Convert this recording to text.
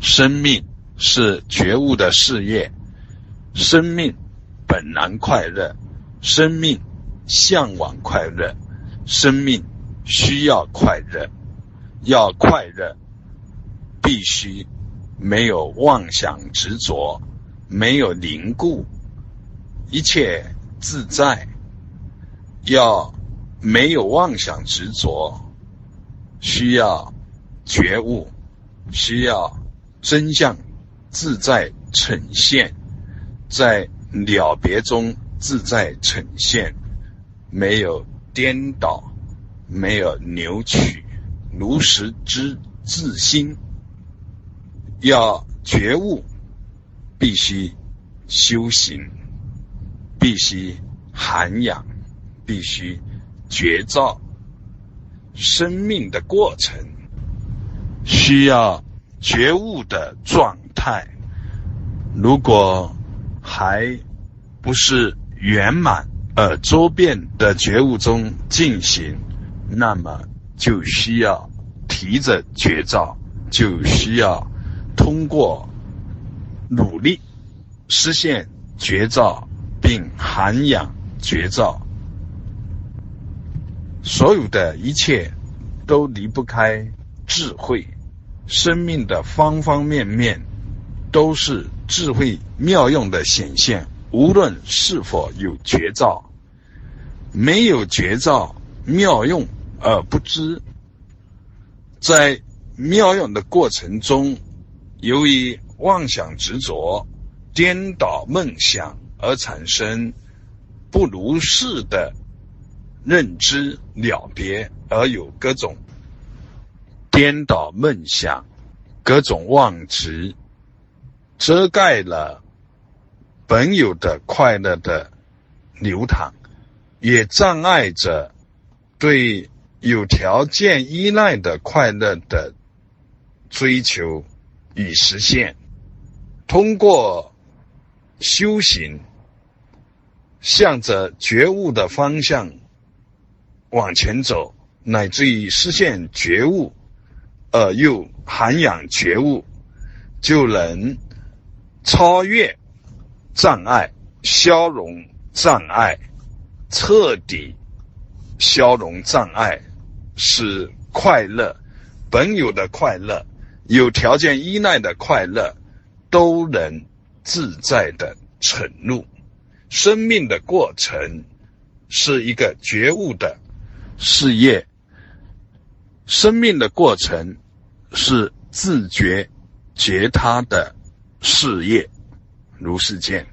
生命是觉悟的事业，生命本然快乐，生命向往快乐，生命需要快乐，要快乐，必须没有妄想执着，没有凝固，一切自在，要没有妄想执着，需要觉悟，需要。真相自在呈现，在了别中自在呈现，没有颠倒，没有扭曲，如实之自心。要觉悟，必须修行，必须涵养，必须觉照。生命的过程需要。觉悟的状态，如果还不是圆满而周遍的觉悟中进行，那么就需要提着觉照，就需要通过努力实现觉照，并涵养觉照。所有的一切都离不开智慧。生命的方方面面都是智慧妙用的显现，无论是否有绝招，没有绝招妙用而不知，在妙用的过程中，由于妄想执着、颠倒梦想而产生不如是的认知了别，而有各种。颠倒梦想，各种妄执，遮盖了本有的快乐的流淌，也障碍着对有条件依赖的快乐的追求与实现。通过修行，向着觉悟的方向往前走，乃至于实现觉悟。而又涵养觉悟，就能超越障碍、消融障碍，彻底消融障碍，使快乐本有的快乐、有条件依赖的快乐，都能自在的沉入。生命的过程是一个觉悟的事业。生命的过程是自觉觉他的事业，如是见。